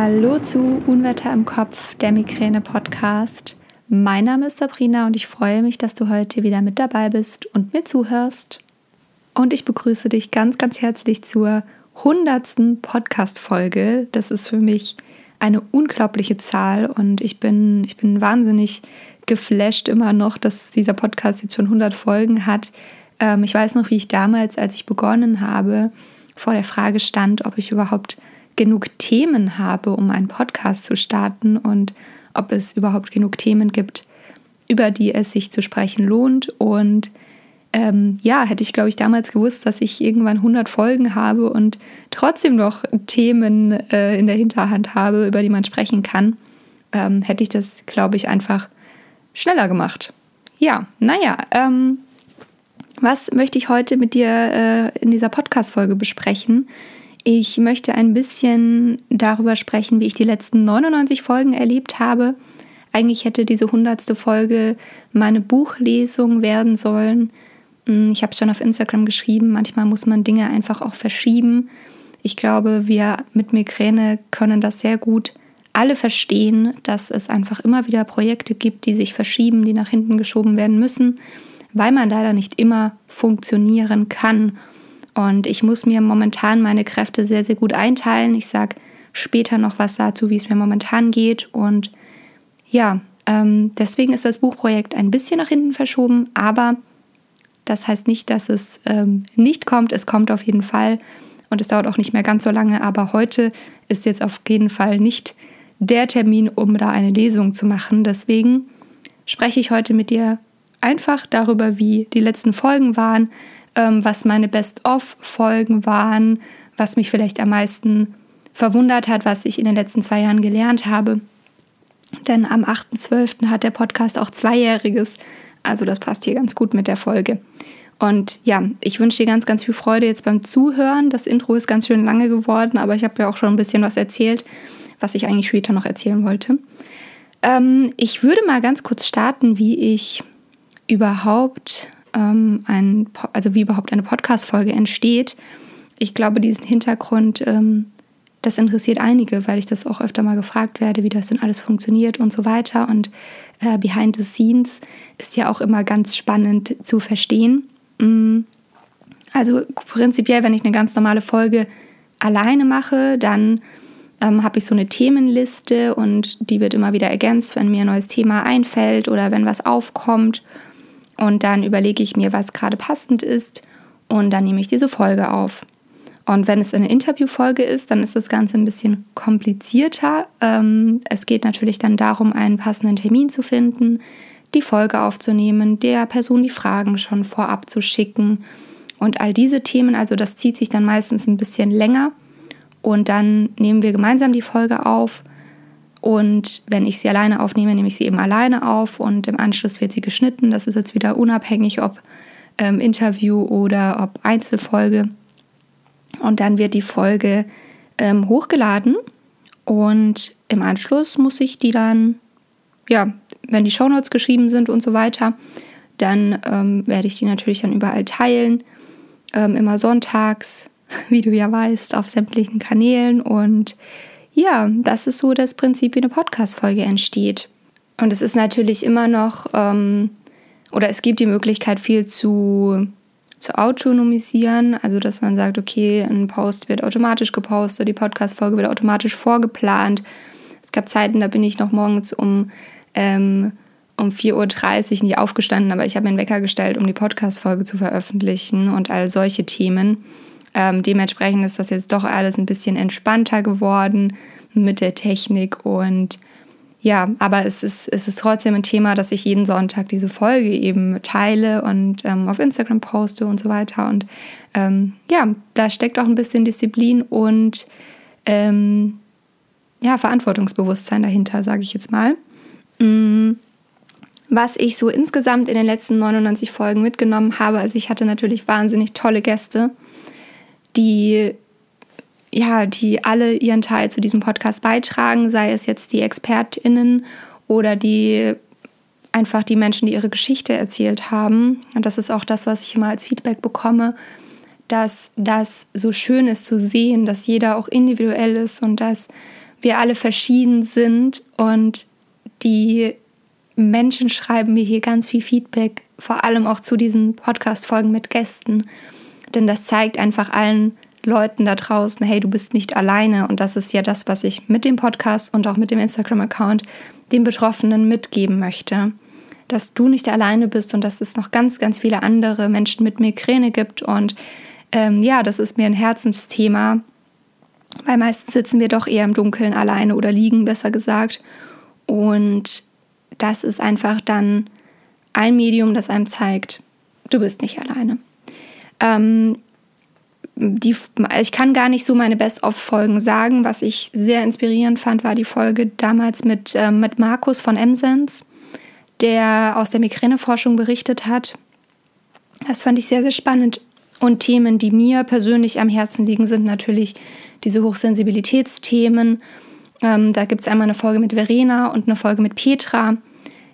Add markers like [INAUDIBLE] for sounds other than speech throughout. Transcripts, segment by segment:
Hallo zu Unwetter im Kopf, der Migräne-Podcast. Mein Name ist Sabrina und ich freue mich, dass du heute wieder mit dabei bist und mir zuhörst. Und ich begrüße dich ganz, ganz herzlich zur hundertsten Podcast-Folge. Das ist für mich eine unglaubliche Zahl und ich bin, ich bin wahnsinnig geflasht immer noch, dass dieser Podcast jetzt schon 100 Folgen hat. Ähm, ich weiß noch, wie ich damals, als ich begonnen habe, vor der Frage stand, ob ich überhaupt genug Themen habe, um einen Podcast zu starten und ob es überhaupt genug Themen gibt, über die es sich zu sprechen lohnt. Und ähm, ja, hätte ich, glaube ich, damals gewusst, dass ich irgendwann 100 Folgen habe und trotzdem noch Themen äh, in der Hinterhand habe, über die man sprechen kann, ähm, hätte ich das, glaube ich, einfach schneller gemacht. Ja, naja, ähm, was möchte ich heute mit dir äh, in dieser Podcast-Folge besprechen? Ich möchte ein bisschen darüber sprechen, wie ich die letzten 99 Folgen erlebt habe. Eigentlich hätte diese 100. Folge meine Buchlesung werden sollen. Hm, ich habe es schon auf Instagram geschrieben. Manchmal muss man Dinge einfach auch verschieben. Ich glaube, wir mit Migräne können das sehr gut alle verstehen, dass es einfach immer wieder Projekte gibt, die sich verschieben, die nach hinten geschoben werden müssen, weil man leider nicht immer funktionieren kann. Und ich muss mir momentan meine Kräfte sehr, sehr gut einteilen. Ich sage später noch was dazu, wie es mir momentan geht. Und ja, ähm, deswegen ist das Buchprojekt ein bisschen nach hinten verschoben, aber das heißt nicht, dass es ähm, nicht kommt. Es kommt auf jeden Fall und es dauert auch nicht mehr ganz so lange. Aber heute ist jetzt auf jeden Fall nicht der Termin, um da eine Lesung zu machen. Deswegen spreche ich heute mit dir einfach darüber, wie die letzten Folgen waren, ähm, was meine Best-of-Folgen waren, was mich vielleicht am meisten verwundert hat, was ich in den letzten zwei Jahren gelernt habe. Denn am 8.12. hat der Podcast auch Zweijähriges. Also das passt hier ganz gut mit der Folge. Und ja, ich wünsche dir ganz, ganz viel Freude jetzt beim Zuhören. Das Intro ist ganz schön lange geworden, aber ich habe ja auch schon ein bisschen was erzählt, was ich eigentlich später noch erzählen wollte. Ähm, ich würde mal ganz kurz starten, wie ich überhaupt ähm, ein, also wie überhaupt eine Podcast-Folge entsteht. Ich glaube, diesen Hintergrund, ähm, das interessiert einige, weil ich das auch öfter mal gefragt werde, wie das denn alles funktioniert und so weiter. Und äh, behind the scenes ist ja auch immer ganz spannend zu verstehen. Mm. Also prinzipiell, wenn ich eine ganz normale Folge alleine mache, dann ähm, habe ich so eine Themenliste und die wird immer wieder ergänzt, wenn mir ein neues Thema einfällt oder wenn was aufkommt. Und dann überlege ich mir, was gerade passend ist und dann nehme ich diese Folge auf. Und wenn es eine Interviewfolge ist, dann ist das Ganze ein bisschen komplizierter. Ähm, es geht natürlich dann darum, einen passenden Termin zu finden, die Folge aufzunehmen, der Person die Fragen schon vorab zu schicken. Und all diese Themen, also das zieht sich dann meistens ein bisschen länger. Und dann nehmen wir gemeinsam die Folge auf und wenn ich sie alleine aufnehme, nehme ich sie eben alleine auf und im Anschluss wird sie geschnitten. Das ist jetzt wieder unabhängig, ob ähm, Interview oder ob Einzelfolge. Und dann wird die Folge ähm, hochgeladen und im Anschluss muss ich die dann, ja, wenn die Shownotes geschrieben sind und so weiter, dann ähm, werde ich die natürlich dann überall teilen. Ähm, immer sonntags, [LAUGHS] wie du ja weißt, auf sämtlichen Kanälen und ja, das ist so das Prinzip, wie eine Podcast-Folge entsteht. Und es ist natürlich immer noch, ähm, oder es gibt die Möglichkeit, viel zu, zu autonomisieren. Also, dass man sagt, okay, ein Post wird automatisch gepostet, die Podcast-Folge wird automatisch vorgeplant. Es gab Zeiten, da bin ich noch morgens um, ähm, um 4.30 Uhr nie aufgestanden, aber ich habe mir einen Wecker gestellt, um die Podcast-Folge zu veröffentlichen und all solche Themen. Ähm, dementsprechend ist das jetzt doch alles ein bisschen entspannter geworden mit der Technik und ja, aber es ist, es ist trotzdem ein Thema, dass ich jeden Sonntag diese Folge eben teile und ähm, auf Instagram poste und so weiter. Und ähm, ja, da steckt auch ein bisschen Disziplin und ähm, ja, Verantwortungsbewusstsein dahinter, sage ich jetzt mal. Mm, was ich so insgesamt in den letzten 99 Folgen mitgenommen habe, also ich hatte natürlich wahnsinnig tolle Gäste die ja, die alle ihren Teil zu diesem Podcast beitragen, sei es jetzt die ExpertInnen oder die einfach die Menschen, die ihre Geschichte erzählt haben. Und das ist auch das, was ich immer als Feedback bekomme, dass das so schön ist zu sehen, dass jeder auch individuell ist und dass wir alle verschieden sind und die Menschen schreiben mir hier ganz viel Feedback, vor allem auch zu diesen Podcast-Folgen mit Gästen. Denn das zeigt einfach allen Leuten da draußen, hey, du bist nicht alleine. Und das ist ja das, was ich mit dem Podcast und auch mit dem Instagram-Account den Betroffenen mitgeben möchte. Dass du nicht alleine bist und dass es noch ganz, ganz viele andere Menschen mit Migräne gibt. Und ähm, ja, das ist mir ein Herzensthema, weil meistens sitzen wir doch eher im Dunkeln alleine oder liegen, besser gesagt. Und das ist einfach dann ein Medium, das einem zeigt, du bist nicht alleine. Ähm, die, ich kann gar nicht so meine Best-of-Folgen sagen. Was ich sehr inspirierend fand, war die Folge damals mit, äh, mit Markus von Emsens, der aus der Migräneforschung berichtet hat. Das fand ich sehr, sehr spannend. Und Themen, die mir persönlich am Herzen liegen, sind natürlich diese Hochsensibilitätsthemen. Ähm, da gibt es einmal eine Folge mit Verena und eine Folge mit Petra.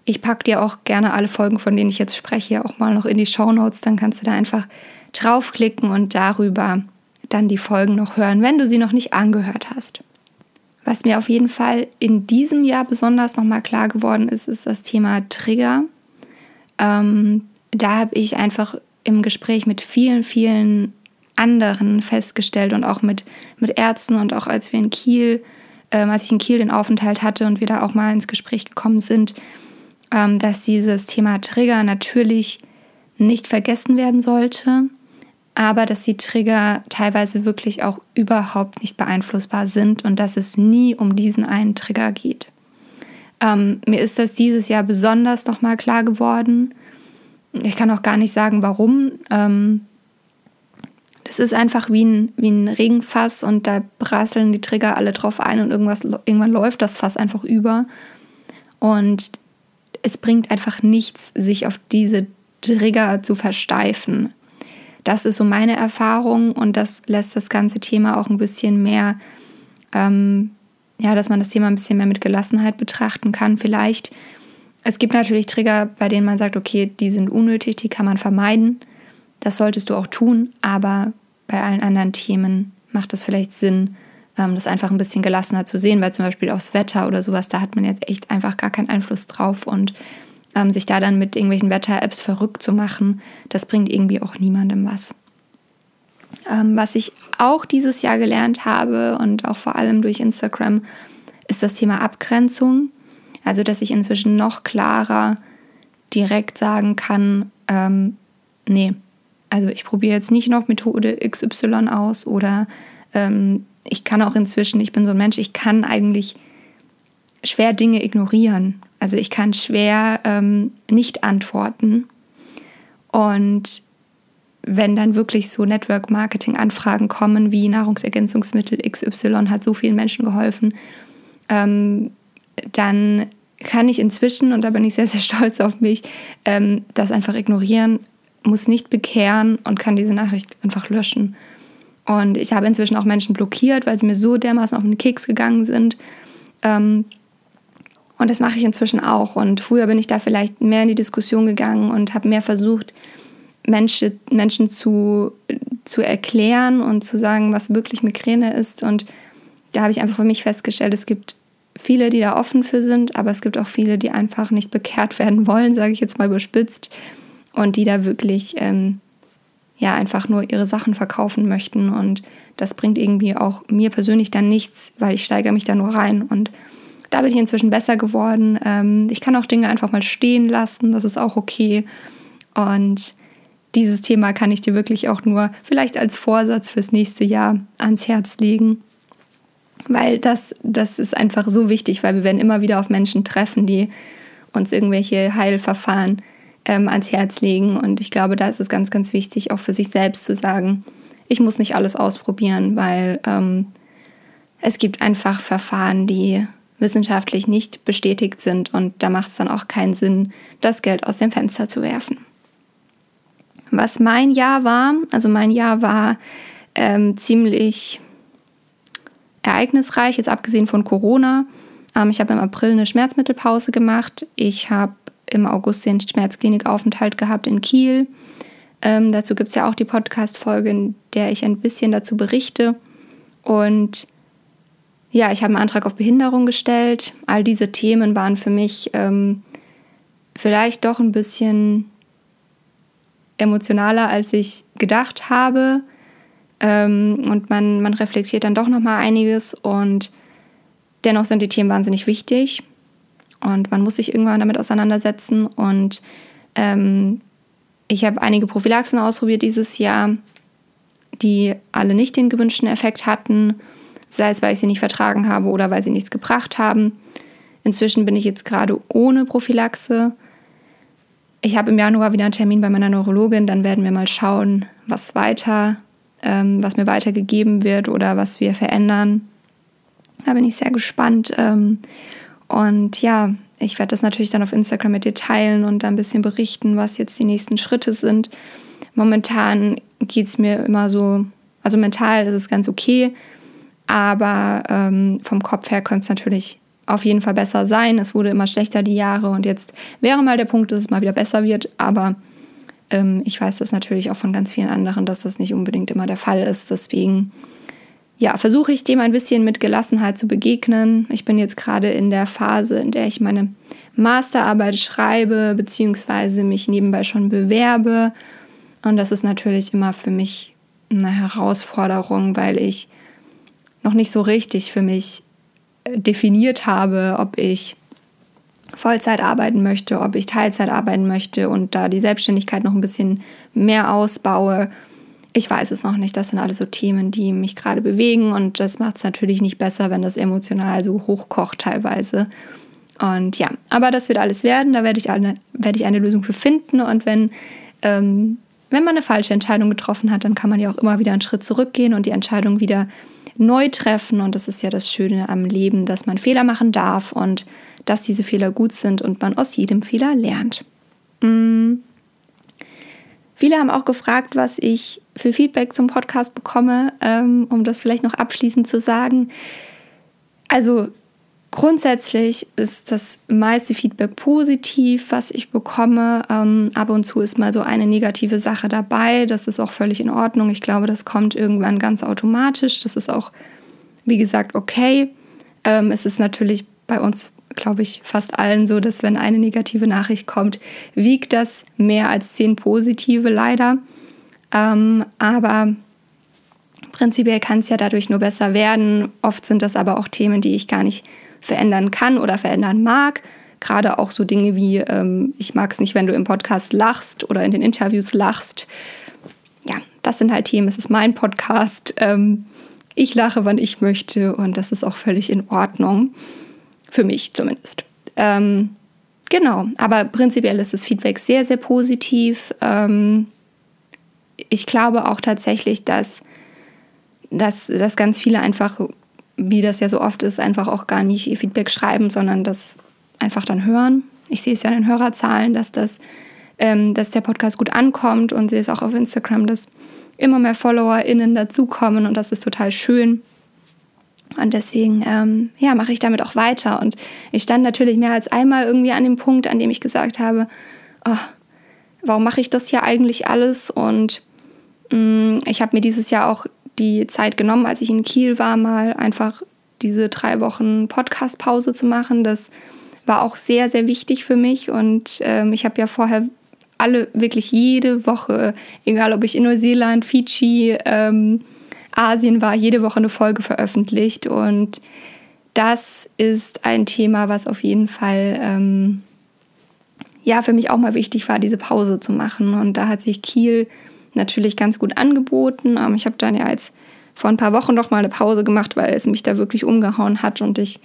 Ich packe dir auch gerne alle Folgen, von denen ich jetzt spreche, auch mal noch in die Show Notes. Dann kannst du da einfach draufklicken und darüber dann die Folgen noch hören, wenn du sie noch nicht angehört hast. Was mir auf jeden Fall in diesem Jahr besonders nochmal klar geworden ist, ist das Thema Trigger. Ähm, da habe ich einfach im Gespräch mit vielen, vielen anderen festgestellt und auch mit, mit Ärzten und auch als wir in Kiel, ähm, als ich in Kiel den Aufenthalt hatte und wir da auch mal ins Gespräch gekommen sind, ähm, dass dieses Thema Trigger natürlich nicht vergessen werden sollte, aber dass die Trigger teilweise wirklich auch überhaupt nicht beeinflussbar sind und dass es nie um diesen einen Trigger geht. Ähm, mir ist das dieses Jahr besonders nochmal klar geworden. Ich kann auch gar nicht sagen, warum. Ähm, das ist einfach wie ein, wie ein Regenfass und da prasseln die Trigger alle drauf ein und irgendwas, irgendwann läuft das Fass einfach über. Und es bringt einfach nichts, sich auf diese Trigger zu versteifen. Das ist so meine Erfahrung und das lässt das ganze Thema auch ein bisschen mehr, ähm, ja, dass man das Thema ein bisschen mehr mit Gelassenheit betrachten kann, vielleicht. Es gibt natürlich Trigger, bei denen man sagt, okay, die sind unnötig, die kann man vermeiden. Das solltest du auch tun, aber bei allen anderen Themen macht es vielleicht Sinn, ähm, das einfach ein bisschen gelassener zu sehen, weil zum Beispiel aufs Wetter oder sowas, da hat man jetzt echt einfach gar keinen Einfluss drauf und ähm, sich da dann mit irgendwelchen Wetter-Apps verrückt zu machen, das bringt irgendwie auch niemandem was. Ähm, was ich auch dieses Jahr gelernt habe und auch vor allem durch Instagram, ist das Thema Abgrenzung. Also, dass ich inzwischen noch klarer direkt sagen kann, ähm, nee, also ich probiere jetzt nicht noch Methode XY aus oder ähm, ich kann auch inzwischen, ich bin so ein Mensch, ich kann eigentlich schwer Dinge ignorieren. Also ich kann schwer ähm, nicht antworten. Und wenn dann wirklich so Network-Marketing-Anfragen kommen, wie Nahrungsergänzungsmittel XY hat so vielen Menschen geholfen, ähm, dann kann ich inzwischen, und da bin ich sehr, sehr [LAUGHS] stolz auf mich, ähm, das einfach ignorieren, muss nicht bekehren und kann diese Nachricht einfach löschen. Und ich habe inzwischen auch Menschen blockiert, weil sie mir so dermaßen auf den Keks gegangen sind. Ähm, und das mache ich inzwischen auch. Und früher bin ich da vielleicht mehr in die Diskussion gegangen und habe mehr versucht, Menschen, Menschen zu, zu erklären und zu sagen, was wirklich Migräne ist. Und da habe ich einfach für mich festgestellt, es gibt viele, die da offen für sind, aber es gibt auch viele, die einfach nicht bekehrt werden [LAUGHS] wollen, sage ich jetzt mal überspitzt, und die da wirklich ähm, ja einfach nur ihre Sachen verkaufen möchten und das bringt irgendwie auch mir persönlich dann nichts, weil ich steigere mich da nur rein und da bin ich inzwischen besser geworden. Ähm, ich kann auch Dinge einfach mal stehen lassen, das ist auch okay und dieses Thema kann ich dir wirklich auch nur vielleicht als Vorsatz fürs nächste Jahr ans Herz legen. Weil das, das ist einfach so wichtig, weil wir werden immer wieder auf Menschen treffen, die uns irgendwelche Heilverfahren ähm, ans Herz legen. Und ich glaube, da ist es ganz, ganz wichtig, auch für sich selbst zu sagen, ich muss nicht alles ausprobieren, weil ähm, es gibt einfach Verfahren, die wissenschaftlich nicht bestätigt sind und da macht es dann auch keinen Sinn, das Geld aus dem Fenster zu werfen. Was mein Jahr war, also mein Jahr war ähm, ziemlich ereignisreich, jetzt abgesehen von Corona. Ähm, ich habe im April eine Schmerzmittelpause gemacht. Ich habe im August den Schmerzklinikaufenthalt gehabt in Kiel. Ähm, dazu gibt es ja auch die Podcast-Folge, in der ich ein bisschen dazu berichte. Und ja, ich habe einen Antrag auf Behinderung gestellt. All diese Themen waren für mich ähm, vielleicht doch ein bisschen emotionaler, als ich gedacht habe. Ähm, und man, man reflektiert dann doch nochmal einiges. Und dennoch sind die Themen wahnsinnig wichtig. Und man muss sich irgendwann damit auseinandersetzen. Und ähm, ich habe einige Prophylaxen ausprobiert dieses Jahr, die alle nicht den gewünschten Effekt hatten sei es, weil ich sie nicht vertragen habe oder weil sie nichts gebracht haben. Inzwischen bin ich jetzt gerade ohne Prophylaxe. Ich habe im Januar wieder einen Termin bei meiner Neurologin, dann werden wir mal schauen, was weiter, ähm, was mir weitergegeben wird oder was wir verändern. Da bin ich sehr gespannt. Ähm, und ja, ich werde das natürlich dann auf Instagram mit dir teilen und dann ein bisschen berichten, was jetzt die nächsten Schritte sind. Momentan geht es mir immer so, also mental ist es ganz okay. Aber ähm, vom Kopf her könnte es natürlich auf jeden Fall besser sein. Es wurde immer schlechter die Jahre und jetzt wäre mal der Punkt, dass es mal wieder besser wird. Aber ähm, ich weiß das natürlich auch von ganz vielen anderen, dass das nicht unbedingt immer der Fall ist. Deswegen ja, versuche ich dem ein bisschen mit Gelassenheit zu begegnen. Ich bin jetzt gerade in der Phase, in der ich meine Masterarbeit schreibe, beziehungsweise mich nebenbei schon bewerbe. Und das ist natürlich immer für mich eine Herausforderung, weil ich noch nicht so richtig für mich äh, definiert habe, ob ich Vollzeit arbeiten möchte, ob ich Teilzeit arbeiten möchte und da die Selbstständigkeit noch ein bisschen mehr ausbaue. Ich weiß es noch nicht. Das sind alles so Themen, die mich gerade bewegen und das macht es natürlich nicht besser, wenn das emotional so hochkocht teilweise. Und ja, aber das wird alles werden. Da werde ich eine, werde ich eine Lösung für finden. Und wenn, ähm, wenn man eine falsche Entscheidung getroffen hat, dann kann man ja auch immer wieder einen Schritt zurückgehen und die Entscheidung wieder neu treffen. Und das ist ja das Schöne am Leben, dass man Fehler machen darf und dass diese Fehler gut sind und man aus jedem Fehler lernt. Mhm. Viele haben auch gefragt, was ich für Feedback zum Podcast bekomme, ähm, um das vielleicht noch abschließend zu sagen. Also Grundsätzlich ist das meiste Feedback positiv, was ich bekomme. Ähm, ab und zu ist mal so eine negative Sache dabei. Das ist auch völlig in Ordnung. Ich glaube, das kommt irgendwann ganz automatisch. Das ist auch, wie gesagt, okay. Ähm, es ist natürlich bei uns, glaube ich, fast allen so, dass wenn eine negative Nachricht kommt, wiegt das mehr als zehn positive leider. Ähm, aber prinzipiell kann es ja dadurch nur besser werden. Oft sind das aber auch Themen, die ich gar nicht verändern kann oder verändern mag. Gerade auch so Dinge wie, ähm, ich mag es nicht, wenn du im Podcast lachst oder in den Interviews lachst. Ja, das sind halt Themen. Es ist mein Podcast. Ähm, ich lache, wann ich möchte und das ist auch völlig in Ordnung. Für mich zumindest. Ähm, genau, aber prinzipiell ist das Feedback sehr, sehr positiv. Ähm, ich glaube auch tatsächlich, dass, dass, dass ganz viele einfach wie das ja so oft ist, einfach auch gar nicht ihr Feedback schreiben, sondern das einfach dann hören. Ich sehe es ja in den Hörerzahlen, dass, das, ähm, dass der Podcast gut ankommt und sehe es auch auf Instagram, dass immer mehr FollowerInnen dazukommen und das ist total schön. Und deswegen ähm, ja, mache ich damit auch weiter. Und ich stand natürlich mehr als einmal irgendwie an dem Punkt, an dem ich gesagt habe, oh, warum mache ich das hier eigentlich alles? Und mh, mm, ich habe mir dieses Jahr auch die Zeit genommen, als ich in Kiel war, mal einfach diese drei Wochen Podcast-Pause zu machen. Das war auch sehr, sehr wichtig für mich. Und ähm, ich habe ja vorher alle, wirklich jede Woche, egal ob ich in Neuseeland, Fidschi, ähm, Asien war, jede Woche eine Folge veröffentlicht. Und das ist ein Thema, was auf jeden Fall ähm, ja für mich auch mal wichtig war, diese Pause zu machen. Und da hat sich Kiel natürlich ganz gut angeboten. Ähm, ich habe dann ja jetzt vor ein paar Wochen noch mal eine Pause gemacht, weil es mich da wirklich umgehauen hat und ich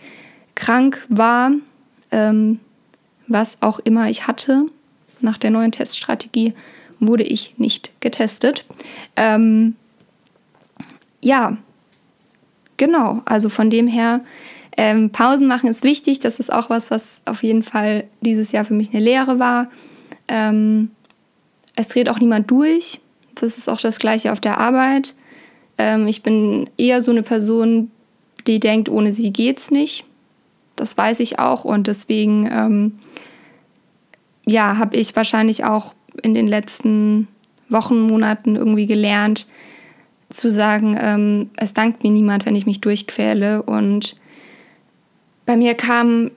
krank war, ähm, was auch immer ich hatte. Nach der neuen Teststrategie wurde ich nicht getestet. Ähm, ja, genau. Also von dem her, ähm, Pausen machen ist wichtig. Das ist auch was, was auf jeden Fall dieses Jahr für mich eine Lehre war. Ähm, es dreht auch niemand durch. Das ist auch das Gleiche auf der Arbeit. Ähm, ich bin eher so eine Person, die denkt, ohne sie geht's nicht. Das weiß ich auch und deswegen ähm, ja, habe ich wahrscheinlich auch in den letzten Wochen, Monaten irgendwie gelernt, zu sagen, ähm, es dankt mir niemand, wenn ich mich durchquäle. Und bei mir kam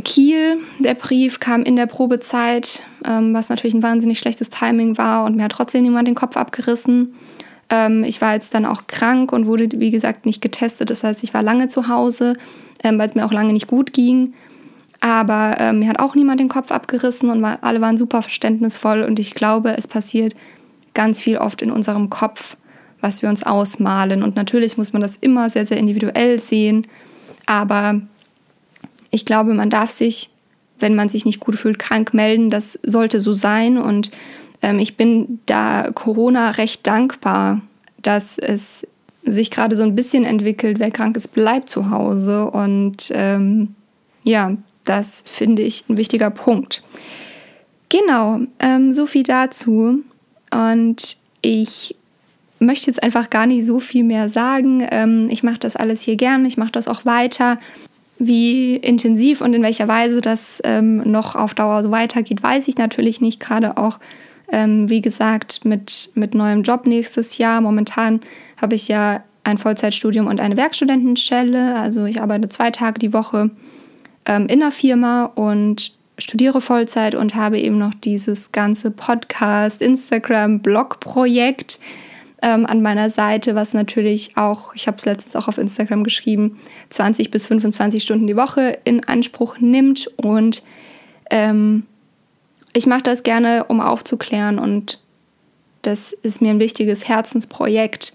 Kiel, der Brief kam in der Probezeit, ähm, was natürlich ein wahnsinnig schlechtes Timing war und mir hat trotzdem niemand den Kopf abgerissen. Ähm, ich war jetzt dann auch krank und wurde, wie gesagt, nicht getestet. Das heißt, ich war lange zu Hause, ähm, weil es mir auch lange nicht gut ging. Aber ähm, mir hat auch niemand den Kopf abgerissen und war, alle waren super verständnisvoll. Und ich glaube, es passiert ganz viel oft in unserem Kopf, was wir uns ausmalen. Und natürlich muss man das immer sehr, sehr individuell sehen. Aber ich glaube, man darf sich, wenn man sich nicht gut fühlt, krank melden. Das sollte so sein. Und ähm, ich bin da Corona recht dankbar, dass es sich gerade so ein bisschen entwickelt. Wer krank ist, bleibt zu Hause. Und ähm, ja, das finde ich ein wichtiger Punkt. Genau, ähm, so viel dazu. Und ich möchte jetzt einfach gar nicht so viel mehr sagen. Ähm, ich mache das alles hier gern, ich mache das auch weiter. Wie intensiv und in welcher Weise das ähm, noch auf Dauer so weitergeht, weiß ich natürlich nicht. Gerade auch, ähm, wie gesagt, mit, mit neuem Job nächstes Jahr. Momentan habe ich ja ein Vollzeitstudium und eine Werkstudentenstelle. Also ich arbeite zwei Tage die Woche ähm, in der Firma und studiere Vollzeit und habe eben noch dieses ganze Podcast, Instagram, Blog-Projekt ähm, an meiner Seite, was natürlich auch, ich habe es letztens auch auf Instagram geschrieben, 20 bis 25 Stunden die Woche in Anspruch nimmt. Und ähm, ich mache das gerne, um aufzuklären und das ist mir ein wichtiges Herzensprojekt.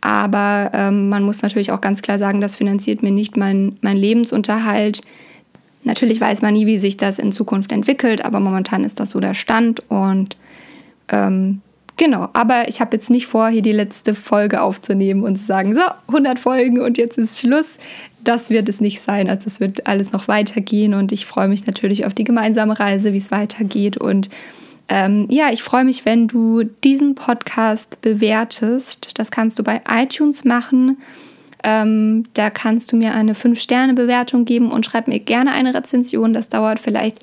Aber ähm, man muss natürlich auch ganz klar sagen, das finanziert mir nicht mein, mein Lebensunterhalt. Natürlich weiß man nie, wie sich das in Zukunft entwickelt, aber momentan ist das so der Stand und ähm, Genau, aber ich habe jetzt nicht vor, hier die letzte Folge aufzunehmen und zu sagen, so, 100 Folgen und jetzt ist Schluss. Das wird es nicht sein. Also es wird alles noch weitergehen und ich freue mich natürlich auf die gemeinsame Reise, wie es weitergeht. Und ähm, ja, ich freue mich, wenn du diesen Podcast bewertest. Das kannst du bei iTunes machen. Ähm, da kannst du mir eine 5-Sterne-Bewertung geben und schreib mir gerne eine Rezension. Das dauert vielleicht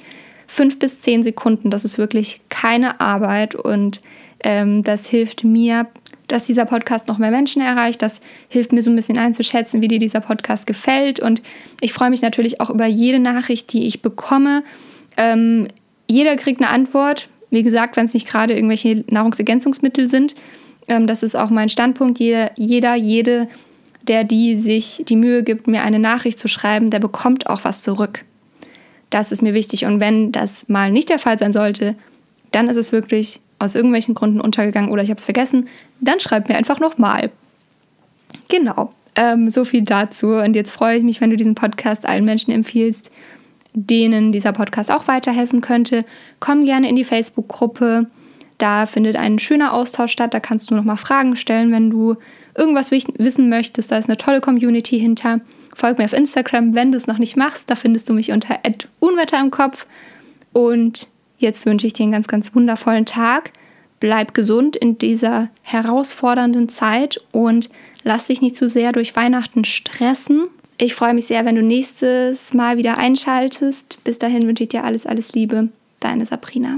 fünf bis zehn Sekunden. Das ist wirklich keine Arbeit und ähm, das hilft mir, dass dieser Podcast noch mehr Menschen erreicht. Das hilft mir so ein bisschen einzuschätzen, wie dir dieser Podcast gefällt. Und ich freue mich natürlich auch über jede Nachricht, die ich bekomme. Ähm, jeder kriegt eine Antwort. Wie gesagt, wenn es nicht gerade irgendwelche Nahrungsergänzungsmittel sind. Ähm, das ist auch mein Standpunkt. Jeder, jeder, jede, der die sich die Mühe gibt, mir eine Nachricht zu schreiben, der bekommt auch was zurück. Das ist mir wichtig. Und wenn das mal nicht der Fall sein sollte, dann ist es wirklich aus irgendwelchen Gründen untergegangen oder ich habe es vergessen, dann schreib mir einfach nochmal. Genau, ähm, so viel dazu. Und jetzt freue ich mich, wenn du diesen Podcast allen Menschen empfiehlst, denen dieser Podcast auch weiterhelfen könnte. Komm gerne in die Facebook-Gruppe. Da findet ein schöner Austausch statt. Da kannst du nochmal Fragen stellen, wenn du irgendwas wissen möchtest. Da ist eine tolle Community hinter. Folg mir auf Instagram, wenn du es noch nicht machst. Da findest du mich unter Unwetter im Kopf. Und Jetzt wünsche ich dir einen ganz, ganz wundervollen Tag. Bleib gesund in dieser herausfordernden Zeit und lass dich nicht zu sehr durch Weihnachten stressen. Ich freue mich sehr, wenn du nächstes Mal wieder einschaltest. Bis dahin wünsche ich dir alles, alles Liebe. Deine Sabrina.